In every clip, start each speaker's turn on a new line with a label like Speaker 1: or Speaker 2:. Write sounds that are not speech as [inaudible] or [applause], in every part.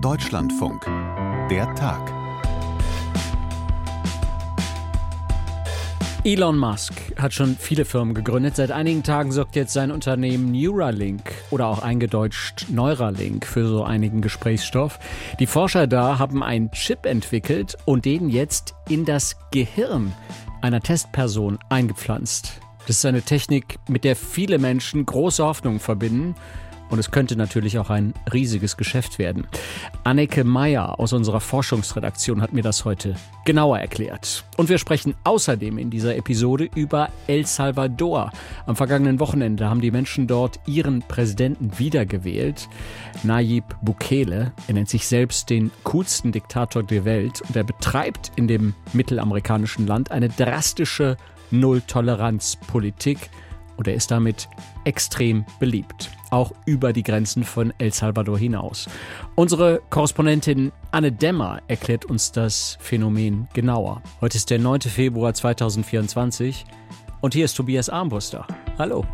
Speaker 1: Deutschlandfunk. Der Tag.
Speaker 2: Elon Musk hat schon viele Firmen gegründet. Seit einigen Tagen sorgt jetzt sein Unternehmen Neuralink oder auch eingedeutscht Neuralink für so einigen Gesprächsstoff. Die Forscher da haben einen Chip entwickelt und den jetzt in das Gehirn einer Testperson eingepflanzt. Das ist eine Technik, mit der viele Menschen große Hoffnungen verbinden. Und es könnte natürlich auch ein riesiges Geschäft werden. Anneke Meyer aus unserer Forschungsredaktion hat mir das heute genauer erklärt. Und wir sprechen außerdem in dieser Episode über El Salvador. Am vergangenen Wochenende haben die Menschen dort ihren Präsidenten wiedergewählt. Nayib Bukele. Er nennt sich selbst den coolsten Diktator der Welt und er betreibt in dem mittelamerikanischen Land eine drastische Null-Toleranz-Politik und er ist damit extrem beliebt, auch über die Grenzen von El Salvador hinaus. Unsere Korrespondentin Anne Dämmer erklärt uns das Phänomen genauer. Heute ist der 9. Februar 2024 und hier ist Tobias Armbruster. Hallo.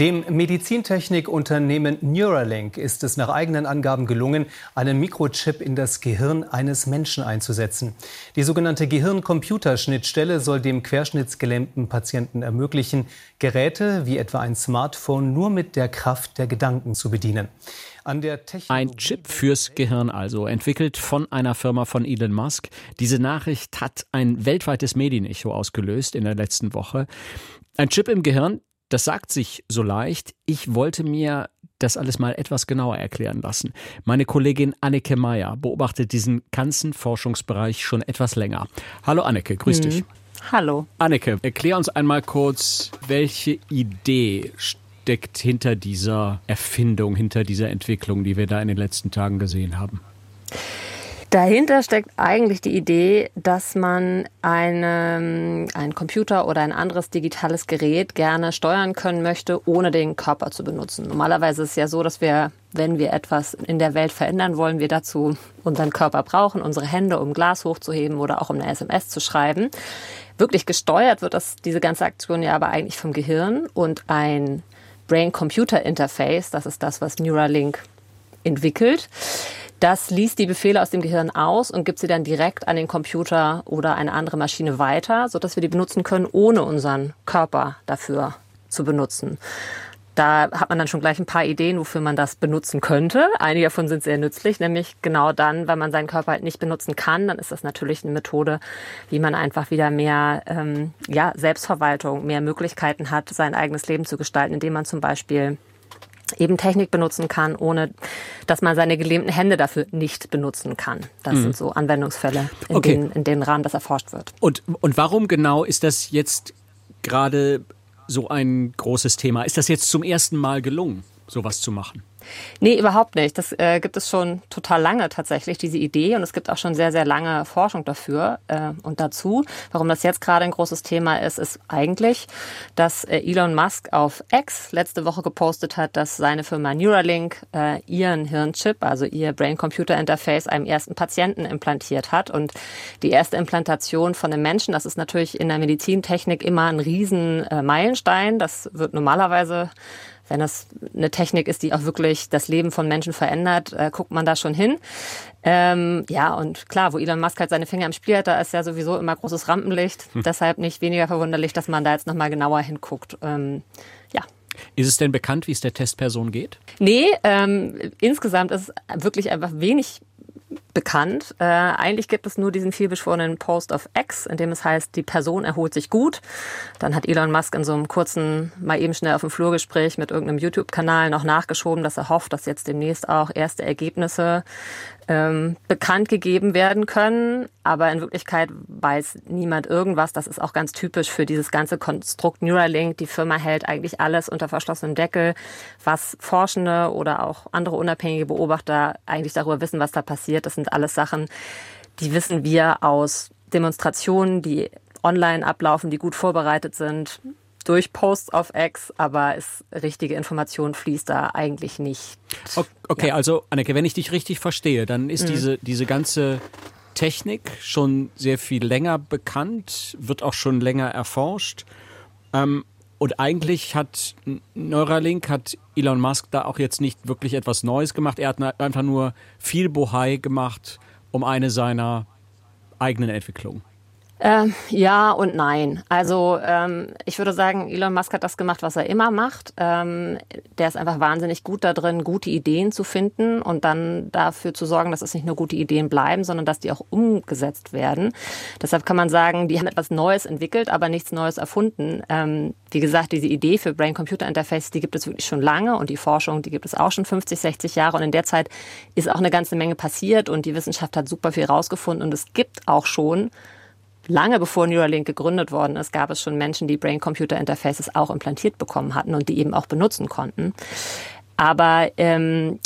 Speaker 3: Dem Medizintechnikunternehmen Neuralink ist es nach eigenen Angaben gelungen, einen Mikrochip in das Gehirn eines Menschen einzusetzen. Die sogenannte Gehirn-Computerschnittstelle soll dem querschnittsgelähmten Patienten ermöglichen, Geräte wie etwa ein Smartphone nur mit der Kraft der Gedanken zu bedienen.
Speaker 2: Ein Chip fürs Gehirn also, entwickelt von einer Firma von Elon Musk. Diese Nachricht hat ein weltweites Medienecho ausgelöst in der letzten Woche. Ein Chip im Gehirn, das sagt sich so leicht. Ich wollte mir das alles mal etwas genauer erklären lassen. Meine Kollegin Anneke Meyer beobachtet diesen ganzen Forschungsbereich schon etwas länger. Hallo Anneke, grüß mhm. dich.
Speaker 4: Hallo.
Speaker 2: Anneke, erklär uns einmal kurz, welche Idee steckt hinter dieser Erfindung, hinter dieser Entwicklung, die wir da in den letzten Tagen gesehen haben.
Speaker 4: Dahinter steckt eigentlich die Idee, dass man eine, einen Computer oder ein anderes digitales Gerät gerne steuern können möchte, ohne den Körper zu benutzen. Normalerweise ist es ja so, dass wir, wenn wir etwas in der Welt verändern wollen, wir dazu unseren Körper brauchen, unsere Hände, um Glas hochzuheben oder auch um eine SMS zu schreiben. Wirklich gesteuert wird das, diese ganze Aktion ja aber eigentlich vom Gehirn und ein Brain-Computer-Interface, das ist das, was Neuralink entwickelt das liest die Befehle aus dem Gehirn aus und gibt sie dann direkt an den Computer oder eine andere Maschine weiter, sodass wir die benutzen können, ohne unseren Körper dafür zu benutzen. Da hat man dann schon gleich ein paar Ideen, wofür man das benutzen könnte. Einige davon sind sehr nützlich, nämlich genau dann, wenn man seinen Körper halt nicht benutzen kann, dann ist das natürlich eine Methode, wie man einfach wieder mehr ähm, ja, Selbstverwaltung, mehr Möglichkeiten hat, sein eigenes Leben zu gestalten, indem man zum Beispiel eben Technik benutzen kann, ohne dass man seine gelähmten Hände dafür nicht benutzen kann. Das mhm. sind so Anwendungsfälle, in, okay. denen, in denen Rahmen das erforscht wird.
Speaker 2: Und, und warum genau ist das jetzt gerade so ein großes Thema? Ist das jetzt zum ersten Mal gelungen, sowas zu machen?
Speaker 4: Nee, überhaupt nicht. Das äh, gibt es schon total lange tatsächlich, diese Idee. Und es gibt auch schon sehr, sehr lange Forschung dafür äh, und dazu. Warum das jetzt gerade ein großes Thema ist, ist eigentlich, dass äh, Elon Musk auf X letzte Woche gepostet hat, dass seine Firma Neuralink äh, ihren Hirnchip, also ihr Brain-Computer-Interface, einem ersten Patienten implantiert hat. Und die erste Implantation von einem Menschen, das ist natürlich in der Medizintechnik immer ein riesen äh, Meilenstein. Das wird normalerweise wenn das eine Technik ist, die auch wirklich das Leben von Menschen verändert, äh, guckt man da schon hin. Ähm, ja, und klar, wo Elon Musk halt seine Finger im Spiel hat, da ist ja sowieso immer großes Rampenlicht. Hm. Deshalb nicht weniger verwunderlich, dass man da jetzt nochmal genauer hinguckt. Ähm, ja.
Speaker 2: Ist es denn bekannt, wie es der Testperson geht?
Speaker 4: Nee, ähm, insgesamt ist wirklich einfach wenig bekannt. Äh, eigentlich gibt es nur diesen vielbeschworenen Post of X, in dem es heißt, die Person erholt sich gut. Dann hat Elon Musk in so einem kurzen, mal eben schnell auf dem Flurgespräch mit irgendeinem YouTube-Kanal noch nachgeschoben, dass er hofft, dass jetzt demnächst auch erste Ergebnisse ähm, bekannt gegeben werden können. Aber in Wirklichkeit weiß niemand irgendwas. Das ist auch ganz typisch für dieses ganze Konstrukt Neuralink. Die Firma hält eigentlich alles unter verschlossenem Deckel, was Forschende oder auch andere unabhängige Beobachter eigentlich darüber wissen, was da passiert. Das sind alles Sachen, die wissen wir aus Demonstrationen, die online ablaufen, die gut vorbereitet sind, durch Posts auf X, aber es, richtige Information fließt da eigentlich nicht.
Speaker 2: Okay, ja. also Anneke, wenn ich dich richtig verstehe, dann ist mhm. diese, diese ganze Technik schon sehr viel länger bekannt, wird auch schon länger erforscht. Ähm, Und eigentlich hat Neuralink, hat Elon Musk da auch jetzt nicht wirklich etwas Neues gemacht. Er hat einfach nur viel Bohai gemacht um eine seiner eigenen Entwicklungen.
Speaker 4: Ähm, ja und nein. Also ähm, ich würde sagen, Elon Musk hat das gemacht, was er immer macht. Ähm, der ist einfach wahnsinnig gut da drin, gute Ideen zu finden und dann dafür zu sorgen, dass es nicht nur gute Ideen bleiben, sondern dass die auch umgesetzt werden. Deshalb kann man sagen, die haben etwas Neues entwickelt, aber nichts Neues erfunden. Ähm, wie gesagt, diese Idee für Brain-Computer-Interface, die gibt es wirklich schon lange und die Forschung, die gibt es auch schon 50, 60 Jahre und in der Zeit ist auch eine ganze Menge passiert und die Wissenschaft hat super viel rausgefunden und es gibt auch schon lange bevor Neuralink gegründet worden ist, gab es schon Menschen, die Brain-Computer-Interfaces auch implantiert bekommen hatten und die eben auch benutzen konnten. Aber ähm,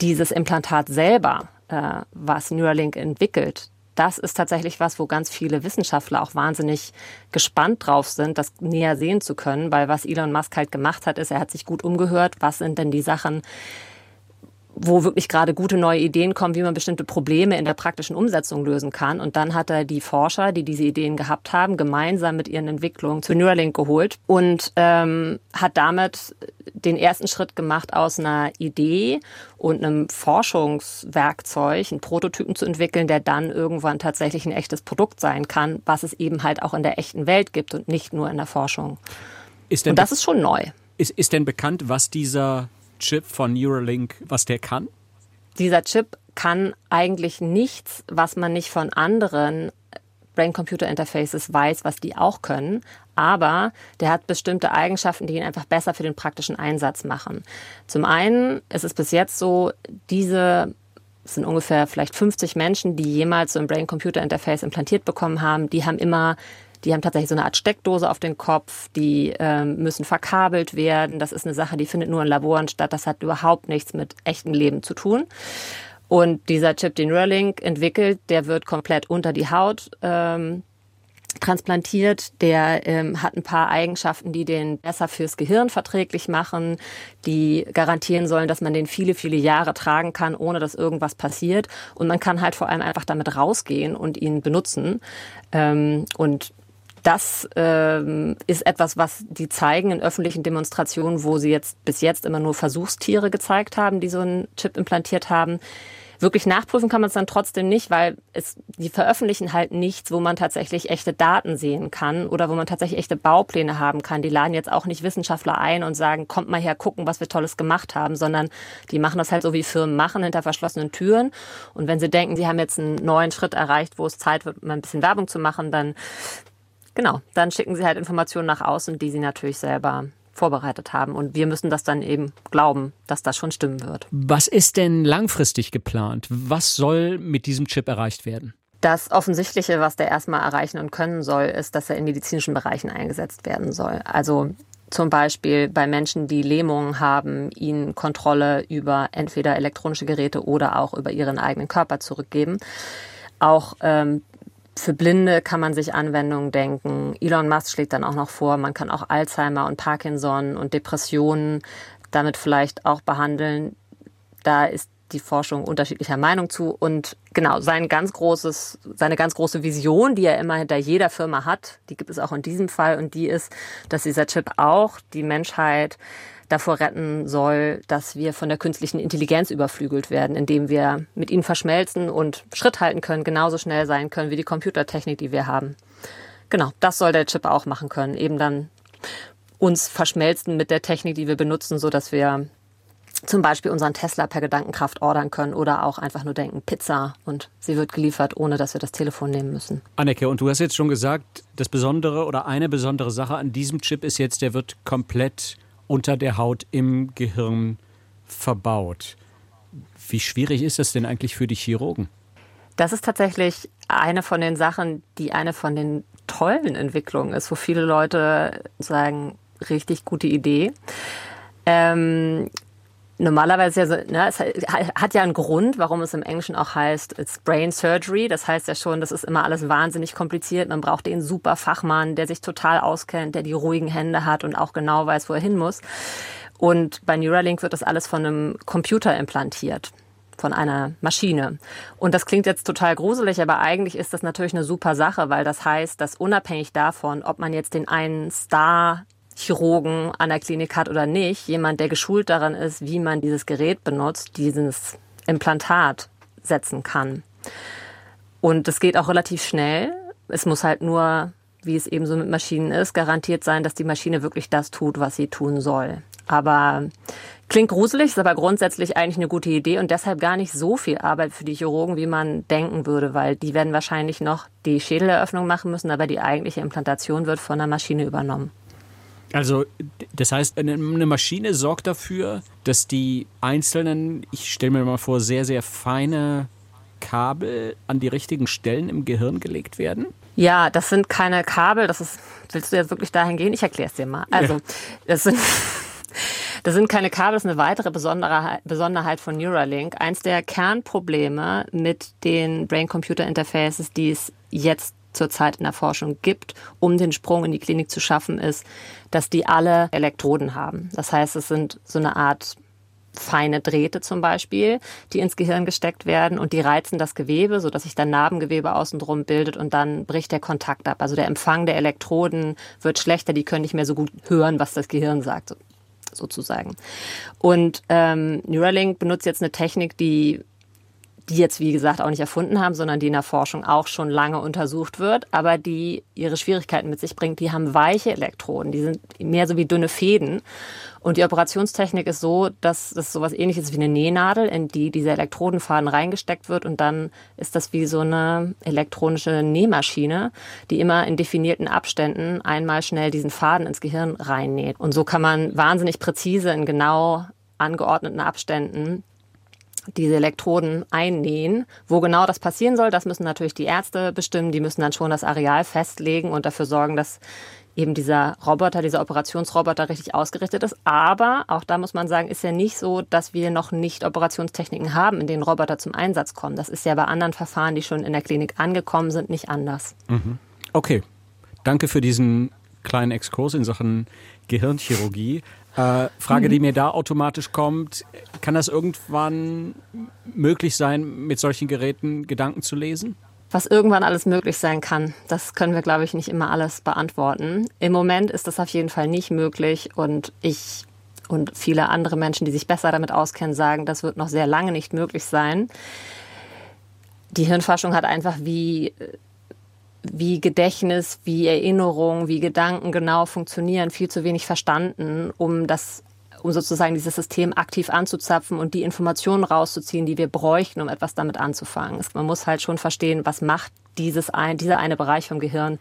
Speaker 4: dieses Implantat selber, äh, was Neuralink entwickelt, das ist tatsächlich was, wo ganz viele Wissenschaftler auch wahnsinnig gespannt drauf sind, das näher sehen zu können, weil was Elon Musk halt gemacht hat, ist, er hat sich gut umgehört, was sind denn die Sachen, wo wirklich gerade gute neue Ideen kommen, wie man bestimmte Probleme in der praktischen Umsetzung lösen kann. Und dann hat er die Forscher, die diese Ideen gehabt haben, gemeinsam mit ihren Entwicklungen zu Neuralink geholt und ähm, hat damit den ersten Schritt gemacht aus einer Idee und einem Forschungswerkzeug, einen Prototypen zu entwickeln, der dann irgendwann tatsächlich ein echtes Produkt sein kann, was es eben halt auch in der echten Welt gibt und nicht nur in der Forschung. und das ist schon neu.
Speaker 2: Ist, ist denn bekannt, was dieser Chip von Neuralink, was der kann?
Speaker 4: Dieser Chip kann eigentlich nichts, was man nicht von anderen Brain-Computer-Interfaces weiß, was die auch können. Aber der hat bestimmte Eigenschaften, die ihn einfach besser für den praktischen Einsatz machen. Zum einen ist es bis jetzt so, diese es sind ungefähr vielleicht 50 Menschen, die jemals so ein Brain-Computer-Interface implantiert bekommen haben. Die haben immer die haben tatsächlich so eine Art Steckdose auf den Kopf, die ähm, müssen verkabelt werden. Das ist eine Sache, die findet nur in Laboren statt. Das hat überhaupt nichts mit echtem Leben zu tun. Und dieser Chip, den Neuralink entwickelt, der wird komplett unter die Haut ähm, transplantiert. Der ähm, hat ein paar Eigenschaften, die den besser fürs Gehirn verträglich machen, die garantieren sollen, dass man den viele, viele Jahre tragen kann, ohne dass irgendwas passiert. Und man kann halt vor allem einfach damit rausgehen und ihn benutzen. Ähm, und das ähm, ist etwas, was die zeigen in öffentlichen Demonstrationen, wo sie jetzt bis jetzt immer nur Versuchstiere gezeigt haben, die so einen Chip implantiert haben. Wirklich nachprüfen kann man es dann trotzdem nicht, weil es, die veröffentlichen halt nichts, wo man tatsächlich echte Daten sehen kann oder wo man tatsächlich echte Baupläne haben kann. Die laden jetzt auch nicht Wissenschaftler ein und sagen, kommt mal her, gucken, was wir Tolles gemacht haben, sondern die machen das halt so, wie Firmen machen, hinter verschlossenen Türen. Und wenn sie denken, sie haben jetzt einen neuen Schritt erreicht, wo es Zeit wird, mal ein bisschen Werbung zu machen, dann Genau, dann schicken sie halt Informationen nach außen, die sie natürlich selber vorbereitet haben. Und wir müssen das dann eben glauben, dass das schon stimmen wird.
Speaker 2: Was ist denn langfristig geplant? Was soll mit diesem Chip erreicht werden?
Speaker 4: Das Offensichtliche, was der erstmal erreichen und können soll, ist, dass er in medizinischen Bereichen eingesetzt werden soll. Also zum Beispiel bei Menschen, die Lähmungen haben, ihnen Kontrolle über entweder elektronische Geräte oder auch über ihren eigenen Körper zurückgeben. Auch ähm, für Blinde kann man sich Anwendungen denken. Elon Musk schlägt dann auch noch vor, man kann auch Alzheimer und Parkinson und Depressionen damit vielleicht auch behandeln. Da ist die Forschung unterschiedlicher Meinung zu. Und genau, sein ganz großes, seine ganz große Vision, die er immer hinter jeder Firma hat, die gibt es auch in diesem Fall. Und die ist, dass dieser Chip auch die Menschheit davor retten soll, dass wir von der künstlichen Intelligenz überflügelt werden, indem wir mit ihnen verschmelzen und Schritt halten können, genauso schnell sein können wie die Computertechnik, die wir haben. Genau, das soll der Chip auch machen können, eben dann uns verschmelzen mit der Technik, die wir benutzen, so dass wir zum Beispiel unseren Tesla per Gedankenkraft ordern können oder auch einfach nur denken, Pizza und sie wird geliefert, ohne dass wir das Telefon nehmen müssen.
Speaker 2: Anneke, und du hast jetzt schon gesagt, das Besondere oder eine besondere Sache an diesem Chip ist jetzt, der wird komplett unter der Haut im Gehirn verbaut. Wie schwierig ist das denn eigentlich für die Chirurgen?
Speaker 4: Das ist tatsächlich eine von den Sachen, die eine von den tollen Entwicklungen ist, wo viele Leute sagen, richtig gute Idee. Ähm, normalerweise ja so, ne, es hat ja einen Grund, warum es im Englischen auch heißt, it's Brain Surgery. Das heißt ja schon, das ist immer alles wahnsinnig kompliziert. Man braucht den super Fachmann, der sich total auskennt, der die ruhigen Hände hat und auch genau weiß, wo er hin muss. Und bei Neuralink wird das alles von einem Computer implantiert von einer Maschine. Und das klingt jetzt total gruselig, aber eigentlich ist das natürlich eine super Sache, weil das heißt, dass unabhängig davon, ob man jetzt den einen Star Chirurgen an der Klinik hat oder nicht, jemand, der geschult daran ist, wie man dieses Gerät benutzt, dieses Implantat setzen kann. Und das geht auch relativ schnell. Es muss halt nur, wie es eben so mit Maschinen ist, garantiert sein, dass die Maschine wirklich das tut, was sie tun soll. Aber klingt gruselig, ist aber grundsätzlich eigentlich eine gute Idee und deshalb gar nicht so viel Arbeit für die Chirurgen, wie man denken würde, weil die werden wahrscheinlich noch die Schädeleröffnung machen müssen, aber die eigentliche Implantation wird von der Maschine übernommen.
Speaker 2: Also, das heißt, eine Maschine sorgt dafür, dass die einzelnen, ich stelle mir mal vor, sehr, sehr feine Kabel an die richtigen Stellen im Gehirn gelegt werden?
Speaker 4: Ja, das sind keine Kabel, das ist, willst du jetzt wirklich dahin gehen? Ich erkläre es dir mal. Also, ja. das sind. [laughs] Das sind keine Kabel, das ist eine weitere Besonderheit von Neuralink. Eins der Kernprobleme mit den Brain-Computer-Interfaces, die es jetzt zurzeit in der Forschung gibt, um den Sprung in die Klinik zu schaffen, ist, dass die alle Elektroden haben. Das heißt, es sind so eine Art feine Drähte zum Beispiel, die ins Gehirn gesteckt werden und die reizen das Gewebe, sodass sich dann Narbengewebe außen drum bildet und dann bricht der Kontakt ab. Also der Empfang der Elektroden wird schlechter, die können nicht mehr so gut hören, was das Gehirn sagt, sozusagen. Und ähm, Neuralink benutzt jetzt eine Technik, die die jetzt, wie gesagt, auch nicht erfunden haben, sondern die in der Forschung auch schon lange untersucht wird, aber die ihre Schwierigkeiten mit sich bringt. Die haben weiche Elektroden, die sind mehr so wie dünne Fäden. Und die Operationstechnik ist so, dass das sowas ähnliches wie eine Nähnadel, in die dieser Elektrodenfaden reingesteckt wird und dann ist das wie so eine elektronische Nähmaschine, die immer in definierten Abständen einmal schnell diesen Faden ins Gehirn reinnäht. Und so kann man wahnsinnig präzise in genau angeordneten Abständen diese Elektroden einnähen. Wo genau das passieren soll, das müssen natürlich die Ärzte bestimmen. Die müssen dann schon das Areal festlegen und dafür sorgen, dass eben dieser Roboter, dieser Operationsroboter richtig ausgerichtet ist. Aber auch da muss man sagen, ist ja nicht so, dass wir noch nicht Operationstechniken haben, in denen Roboter zum Einsatz kommen. Das ist ja bei anderen Verfahren, die schon in der Klinik angekommen sind, nicht anders.
Speaker 2: Mhm. Okay, danke für diesen kleinen Exkurs in Sachen Gehirnchirurgie. Äh, Frage, die mir da automatisch kommt, kann das irgendwann möglich sein, mit solchen Geräten Gedanken zu lesen?
Speaker 4: Was irgendwann alles möglich sein kann, das können wir, glaube ich, nicht immer alles beantworten. Im Moment ist das auf jeden Fall nicht möglich und ich und viele andere Menschen, die sich besser damit auskennen, sagen, das wird noch sehr lange nicht möglich sein. Die Hirnforschung hat einfach wie wie Gedächtnis, wie Erinnerung, wie Gedanken genau funktionieren, viel zu wenig verstanden, um das um sozusagen dieses System aktiv anzuzapfen und die Informationen rauszuziehen, die wir bräuchten, um etwas damit anzufangen. Man muss halt schon verstehen, was macht dieses ein, dieser eine Bereich vom Gehirn.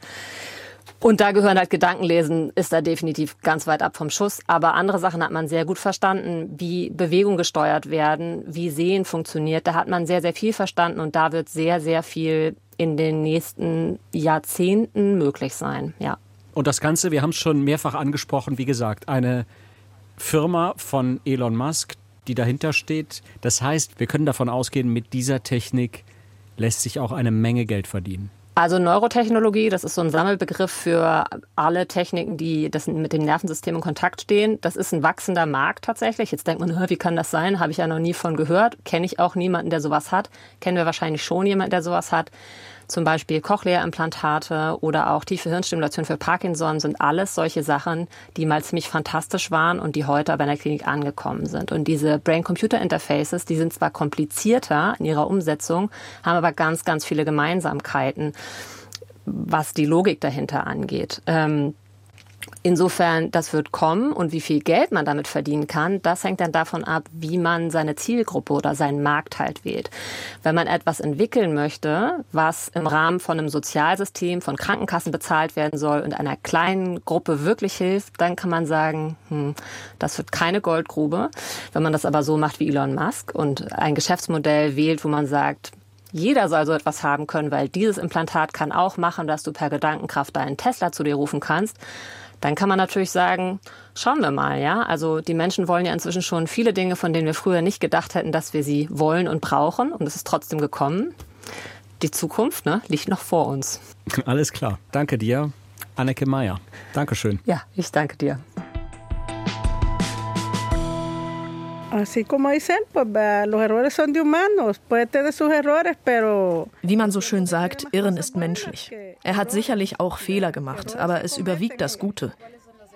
Speaker 4: Und da gehören halt Gedankenlesen, ist da definitiv ganz weit ab vom Schuss. Aber andere Sachen hat man sehr gut verstanden, wie Bewegung gesteuert werden, wie Sehen funktioniert. Da hat man sehr, sehr viel verstanden und da wird sehr, sehr viel in den nächsten Jahrzehnten möglich sein, ja.
Speaker 2: Und das Ganze, wir haben es schon mehrfach angesprochen, wie gesagt, eine Firma von Elon Musk, die dahinter steht. Das heißt, wir können davon ausgehen, mit dieser Technik lässt sich auch eine Menge Geld verdienen.
Speaker 4: Also Neurotechnologie, das ist so ein Sammelbegriff für alle Techniken, die das mit dem Nervensystem in Kontakt stehen. Das ist ein wachsender Markt tatsächlich. Jetzt denkt man, wie kann das sein? Habe ich ja noch nie von gehört. Kenne ich auch niemanden, der sowas hat. Kennen wir wahrscheinlich schon jemanden, der sowas hat zum Beispiel Cochlea-Implantate oder auch tiefe Hirnstimulation für Parkinson sind alles solche Sachen, die mal ziemlich fantastisch waren und die heute aber in der Klinik angekommen sind. Und diese Brain-Computer-Interfaces, die sind zwar komplizierter in ihrer Umsetzung, haben aber ganz, ganz viele Gemeinsamkeiten, was die Logik dahinter angeht. Ähm, Insofern, das wird kommen und wie viel Geld man damit verdienen kann, das hängt dann davon ab, wie man seine Zielgruppe oder seinen Markt halt wählt. Wenn man etwas entwickeln möchte, was im Rahmen von einem Sozialsystem von Krankenkassen bezahlt werden soll und einer kleinen Gruppe wirklich hilft, dann kann man sagen, hm, das wird keine Goldgrube. Wenn man das aber so macht wie Elon Musk und ein Geschäftsmodell wählt, wo man sagt, jeder soll so etwas haben können, weil dieses Implantat kann auch machen, dass du per Gedankenkraft deinen Tesla zu dir rufen kannst dann kann man natürlich sagen, schauen wir mal, ja. Also die Menschen wollen ja inzwischen schon viele Dinge, von denen wir früher nicht gedacht hätten, dass wir sie wollen und brauchen. Und es ist trotzdem gekommen. Die Zukunft ne, liegt noch vor uns.
Speaker 2: Alles klar. Danke dir, Anneke Meyer. Dankeschön.
Speaker 4: Ja, ich danke dir.
Speaker 5: Wie man so schön sagt, Irren ist menschlich. Er hat sicherlich auch Fehler gemacht, aber es überwiegt das Gute.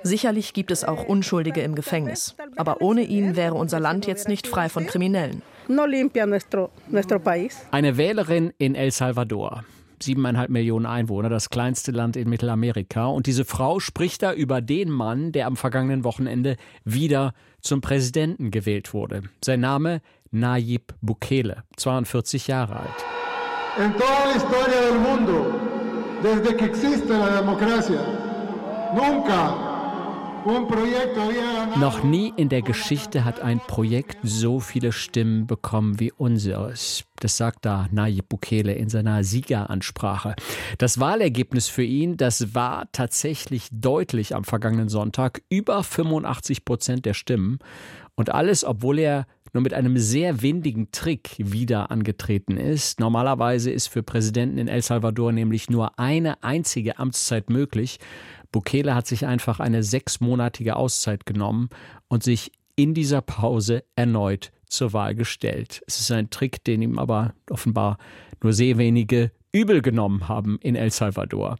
Speaker 5: Sicherlich gibt es auch Unschuldige im Gefängnis. Aber ohne ihn wäre unser Land jetzt nicht frei von Kriminellen.
Speaker 2: Eine Wählerin in El Salvador. Siebeneinhalb Millionen Einwohner, das kleinste Land in Mittelamerika. Und diese Frau spricht da über den Mann, der am vergangenen Wochenende wieder zum Präsidenten gewählt wurde. Sein Name Nayib Bukele, 42 Jahre alt.
Speaker 6: En toda la historia del mundo, desde que existe la democracia, nunca
Speaker 2: noch nie in der Geschichte hat ein Projekt so viele Stimmen bekommen wie unseres. Das sagt da Nayib Bukele in seiner Siegeransprache. Das Wahlergebnis für ihn, das war tatsächlich deutlich am vergangenen Sonntag. Über 85 Prozent der Stimmen. Und alles, obwohl er nur mit einem sehr windigen Trick wieder angetreten ist. Normalerweise ist für Präsidenten in El Salvador nämlich nur eine einzige Amtszeit möglich. Bukele hat sich einfach eine sechsmonatige Auszeit genommen und sich in dieser Pause erneut zur Wahl gestellt. Es ist ein Trick, den ihm aber offenbar nur sehr wenige übel genommen haben in El Salvador.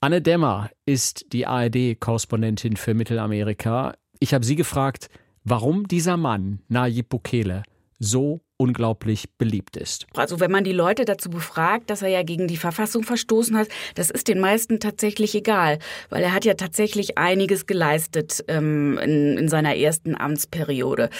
Speaker 2: Anne Demmer ist die ARD-Korrespondentin für Mittelamerika. Ich habe sie gefragt, warum dieser Mann, Nayib Bukele, so unglaublich beliebt ist.
Speaker 7: Also wenn man die Leute dazu befragt, dass er ja gegen die Verfassung verstoßen hat, das ist den meisten tatsächlich egal, weil er hat ja tatsächlich einiges geleistet ähm, in, in, seiner ersten Amtsperiode.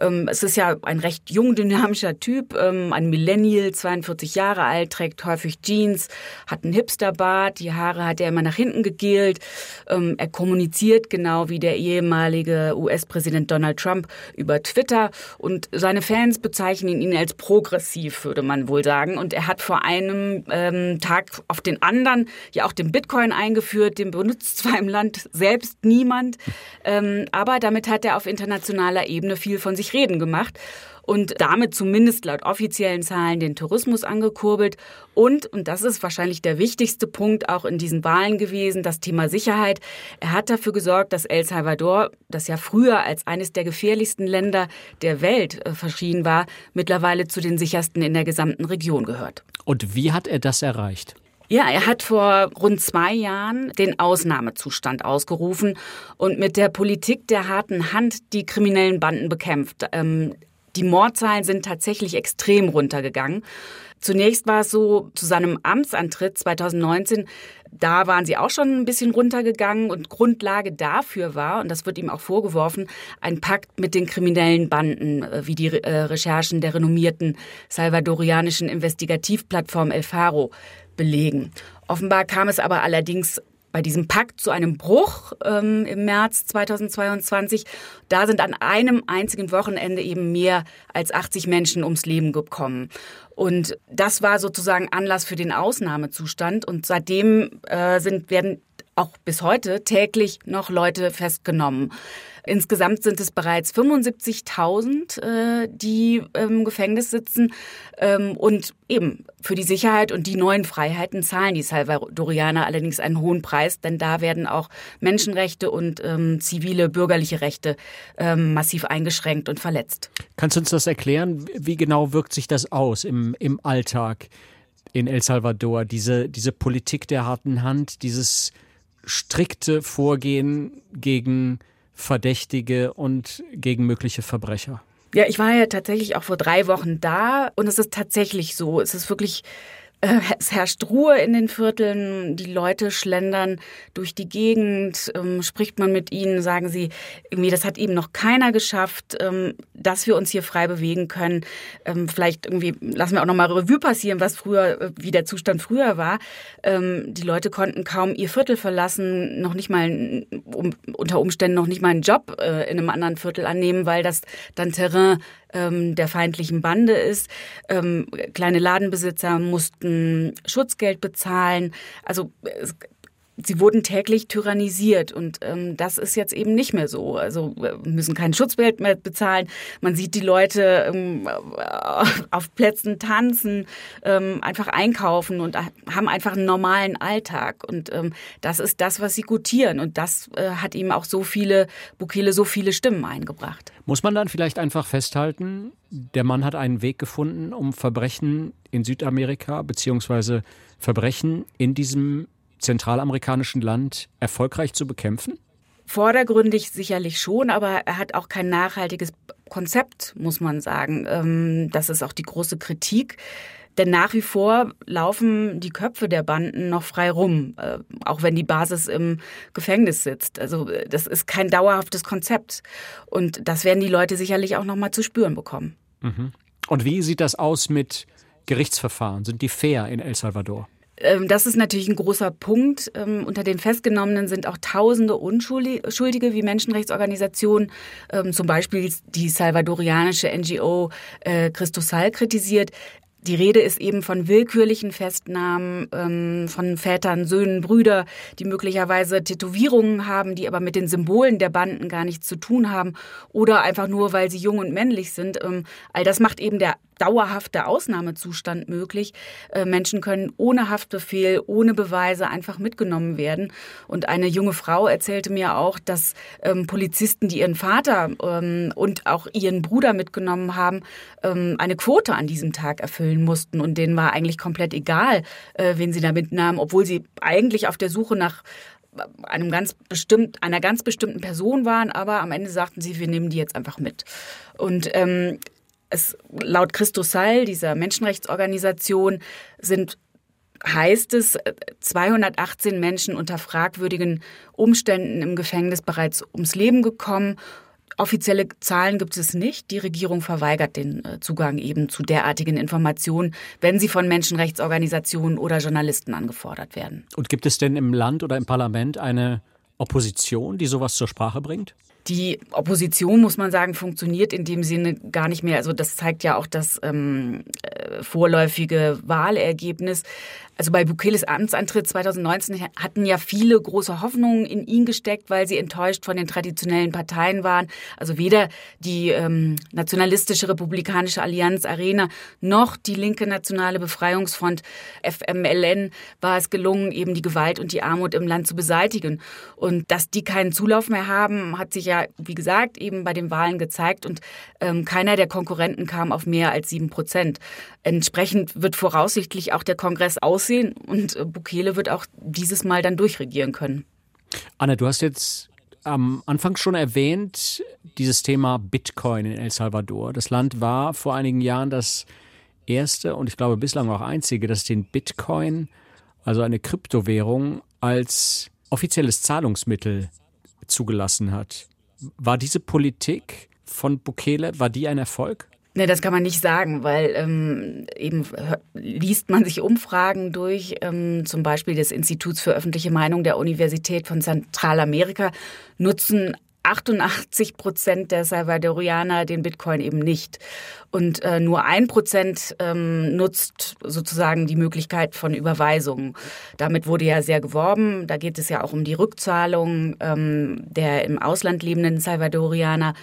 Speaker 7: Ähm, es ist ja ein recht jung, dynamischer Typ, ähm, ein Millennial, 42 Jahre alt, trägt häufig Jeans, hat einen Hipsterbart, die Haare hat er immer nach hinten gegelt. Ähm, er kommuniziert genau wie der ehemalige US-Präsident Donald Trump über Twitter und seine Fans bezeichnen bezeichnen ihn als progressiv, würde man wohl sagen. Und er hat vor einem ähm, Tag auf den anderen ja auch den Bitcoin eingeführt. Den benutzt zwar im Land selbst niemand, ähm, aber damit hat er auf internationaler Ebene viel von sich reden gemacht und damit zumindest laut offiziellen Zahlen den Tourismus angekurbelt. Und, und das ist wahrscheinlich der wichtigste Punkt auch in diesen Wahlen gewesen, das Thema Sicherheit. Er hat dafür gesorgt, dass El Salvador, das ja früher als eines der gefährlichsten Länder der Welt äh, verschrien war, mittlerweile zu den sichersten in der gesamten Region gehört.
Speaker 2: Und wie hat er das erreicht?
Speaker 7: Ja, er hat vor rund zwei Jahren den Ausnahmezustand ausgerufen und mit der Politik der harten Hand die kriminellen Banden bekämpft. Ähm, die Mordzahlen sind tatsächlich extrem runtergegangen. Zunächst war es so, zu seinem Amtsantritt 2019, da waren sie auch schon ein bisschen runtergegangen und Grundlage dafür war, und das wird ihm auch vorgeworfen, ein Pakt mit den kriminellen Banden, äh, wie die äh, Recherchen der renommierten salvadorianischen Investigativplattform El Faro belegen. Offenbar kam es aber allerdings bei diesem Pakt zu einem Bruch ähm, im März 2022. Da sind an einem einzigen Wochenende eben mehr als 80 Menschen ums Leben gekommen. Und das war sozusagen Anlass für den Ausnahmezustand. Und seitdem äh, sind, werden auch bis heute täglich noch Leute festgenommen. Insgesamt sind es bereits 75.000, äh, die im Gefängnis sitzen. Ähm, und eben für die Sicherheit und die neuen Freiheiten zahlen die Salvadorianer allerdings einen hohen Preis, denn da werden auch Menschenrechte und ähm, zivile bürgerliche Rechte ähm, massiv eingeschränkt und verletzt.
Speaker 2: Kannst du uns das erklären? Wie genau wirkt sich das aus im, im Alltag in El Salvador? Diese, diese Politik der harten Hand, dieses strikte Vorgehen gegen Verdächtige und gegen mögliche Verbrecher.
Speaker 7: Ja, ich war ja tatsächlich auch vor drei Wochen da und es ist tatsächlich so. Es ist wirklich es herrscht Ruhe in den Vierteln, die Leute schlendern durch die Gegend, ähm, spricht man mit ihnen, sagen sie, irgendwie, das hat eben noch keiner geschafft, ähm, dass wir uns hier frei bewegen können. Ähm, vielleicht irgendwie lassen wir auch noch mal Revue passieren, was früher, äh, wie der Zustand früher war. Ähm, die Leute konnten kaum ihr Viertel verlassen, noch nicht mal um, unter Umständen noch nicht mal einen Job äh, in einem anderen Viertel annehmen, weil das dann Terrain ähm, der feindlichen Bande ist. Ähm, kleine Ladenbesitzer mussten Schutzgeld bezahlen. Also es sie wurden täglich tyrannisiert und ähm, das ist jetzt eben nicht mehr so. Also müssen kein Schutzgeld mehr bezahlen. Man sieht die Leute ähm, auf Plätzen tanzen, ähm, einfach einkaufen und haben einfach einen normalen Alltag und ähm, das ist das, was sie gutieren und das äh, hat ihm auch so viele Bukele so viele Stimmen eingebracht.
Speaker 2: Muss man dann vielleicht einfach festhalten, der Mann hat einen Weg gefunden, um Verbrechen in Südamerika beziehungsweise Verbrechen in diesem zentralamerikanischen Land erfolgreich zu bekämpfen?
Speaker 7: Vordergründig sicherlich schon, aber er hat auch kein nachhaltiges Konzept, muss man sagen. Ähm, das ist auch die große Kritik. Denn nach wie vor laufen die Köpfe der Banden noch frei rum, äh, auch wenn die Basis im Gefängnis sitzt. Also äh, das ist kein dauerhaftes Konzept. Und das werden die Leute sicherlich auch noch mal zu spüren bekommen.
Speaker 2: Mhm. Und wie sieht das aus mit Gerichtsverfahren? Sind die fair in El Salvador?
Speaker 7: Ähm, das ist natürlich ein großer Punkt. Ähm, unter den Festgenommenen sind auch tausende Unschuldige, wie Menschenrechtsorganisationen, ähm, zum Beispiel die salvadorianische NGO äh, Christosal kritisiert. Die Rede ist eben von willkürlichen Festnahmen von Vätern, Söhnen, Brüder, die möglicherweise Tätowierungen haben, die aber mit den Symbolen der Banden gar nichts zu tun haben oder einfach nur, weil sie jung und männlich sind. All das macht eben der dauerhafter Ausnahmezustand möglich. Äh, Menschen können ohne Haftbefehl, ohne Beweise einfach mitgenommen werden. Und eine junge Frau erzählte mir auch, dass ähm, Polizisten, die ihren Vater ähm, und auch ihren Bruder mitgenommen haben, ähm, eine Quote an diesem Tag erfüllen mussten. Und denen war eigentlich komplett egal, äh, wen sie da mitnahmen, obwohl sie eigentlich auf der Suche nach einem ganz bestimmt, einer ganz bestimmten Person waren, aber am Ende sagten sie, wir nehmen die jetzt einfach mit. Und ähm, es, laut Christus Sall, dieser Menschenrechtsorganisation, sind heißt es, 218 Menschen unter fragwürdigen Umständen im Gefängnis bereits ums Leben gekommen. Offizielle Zahlen gibt es nicht. Die Regierung verweigert den äh, Zugang eben zu derartigen Informationen, wenn sie von Menschenrechtsorganisationen oder Journalisten angefordert werden.
Speaker 2: Und gibt es denn im Land oder im Parlament eine Opposition, die sowas zur Sprache bringt?
Speaker 7: Die Opposition, muss man sagen, funktioniert in dem Sinne gar nicht mehr. Also das zeigt ja auch das ähm, äh, vorläufige Wahlergebnis. Also bei Bukeles Amtsantritt 2019 hatten ja viele große Hoffnungen in ihn gesteckt, weil sie enttäuscht von den traditionellen Parteien waren. Also weder die ähm, nationalistische republikanische Allianz Arena noch die linke nationale Befreiungsfront FMLN war es gelungen, eben die Gewalt und die Armut im Land zu beseitigen. Und dass die keinen Zulauf mehr haben, hat sich ja, wie gesagt, eben bei den Wahlen gezeigt. Und ähm, keiner der Konkurrenten kam auf mehr als sieben Prozent. Entsprechend wird voraussichtlich auch der Kongress aussehen und äh, Bukele wird auch dieses Mal dann durchregieren können.
Speaker 2: Anne, du hast jetzt am Anfang schon erwähnt, dieses Thema Bitcoin in El Salvador. Das Land war vor einigen Jahren das erste und ich glaube bislang auch einzige, das den Bitcoin, also eine Kryptowährung, als offizielles Zahlungsmittel zugelassen hat. War diese Politik von Bukele, war die ein Erfolg?
Speaker 7: Ne, das kann man nicht sagen, weil ähm, eben liest man sich Umfragen durch, ähm, zum Beispiel des Instituts für öffentliche Meinung der Universität von Zentralamerika, nutzen 88 Prozent der Salvadorianer den Bitcoin eben nicht. Und äh, nur ein Prozent ähm, nutzt sozusagen die Möglichkeit von Überweisungen. Damit wurde ja sehr geworben. Da geht es ja auch um die Rückzahlung ähm, der im Ausland lebenden Salvadorianer.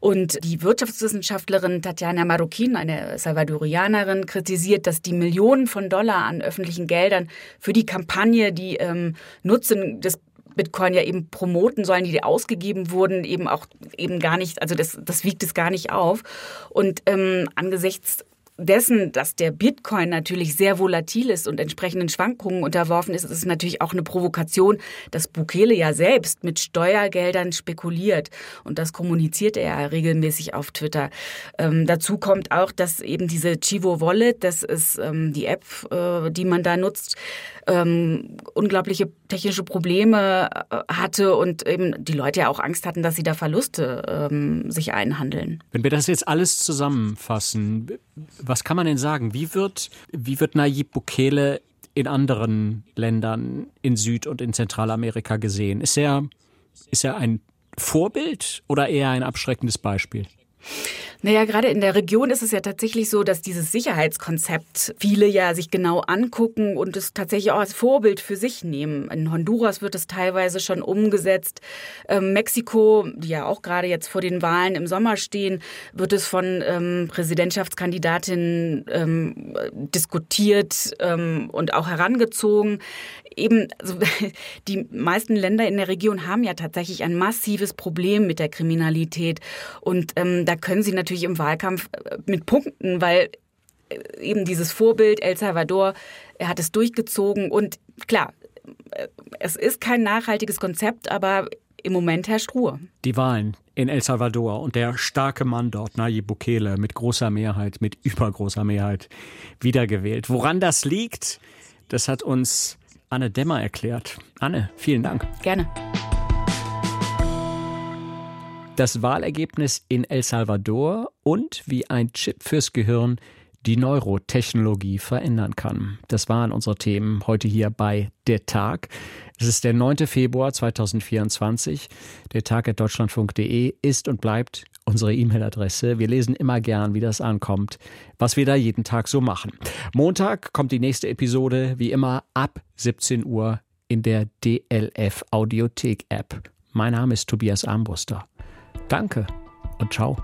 Speaker 7: Und die Wirtschaftswissenschaftlerin Tatjana Marroquin, eine Salvadorianerin, kritisiert, dass die Millionen von Dollar an öffentlichen Geldern für die Kampagne, die ähm, Nutzen des Bitcoin ja eben promoten sollen, die ausgegeben wurden, eben auch eben gar nicht, also das, das wiegt es gar nicht auf. Und ähm, angesichts dessen, dass der Bitcoin natürlich sehr volatil ist und entsprechenden Schwankungen unterworfen ist, ist es natürlich auch eine Provokation, dass Bukele ja selbst mit Steuergeldern spekuliert. Und das kommuniziert er ja regelmäßig auf Twitter. Ähm, dazu kommt auch, dass eben diese Chivo Wallet, das ist ähm, die App, äh, die man da nutzt, ähm, unglaubliche technische Probleme äh, hatte und eben die Leute ja auch Angst hatten, dass sie da Verluste ähm, sich einhandeln.
Speaker 2: Wenn wir das jetzt alles zusammenfassen, was kann man denn sagen? Wie wird, wie wird Nayib Bukele in anderen Ländern in Süd- und in Zentralamerika gesehen? Ist er, ist er ein Vorbild oder eher ein abschreckendes Beispiel?
Speaker 7: Naja, gerade in der Region ist es ja tatsächlich so, dass dieses Sicherheitskonzept viele ja sich genau angucken und es tatsächlich auch als Vorbild für sich nehmen. In Honduras wird es teilweise schon umgesetzt. Ähm, Mexiko, die ja auch gerade jetzt vor den Wahlen im Sommer stehen, wird es von ähm, Präsidentschaftskandidatinnen ähm, diskutiert ähm, und auch herangezogen eben, also [laughs] die meisten Länder in der Region haben ja tatsächlich ein massives Problem mit der Kriminalität. Und ähm, da können sie natürlich im Wahlkampf äh, mit punkten, weil äh, eben dieses Vorbild El Salvador, er hat es durchgezogen und klar, äh, es ist kein nachhaltiges Konzept, aber im Moment herrscht Ruhe.
Speaker 2: Die Wahlen in El Salvador und der starke Mann dort, Nayib Bukele, mit großer Mehrheit, mit übergroßer Mehrheit wiedergewählt. Woran das liegt, das hat uns Anne Demmer erklärt. Anne, vielen Dank.
Speaker 7: Gerne.
Speaker 2: Das Wahlergebnis in El Salvador und wie ein Chip fürs Gehirn die Neurotechnologie verändern kann. Das waren unsere Themen heute hier bei Der Tag. Es ist der 9. Februar 2024. Der Tag at deutschlandfunk.de ist und bleibt unsere E-Mail-Adresse. Wir lesen immer gern, wie das ankommt, was wir da jeden Tag so machen. Montag kommt die nächste Episode, wie immer ab 17 Uhr in der DLF Audiothek App. Mein Name ist Tobias Armbruster. Danke und ciao.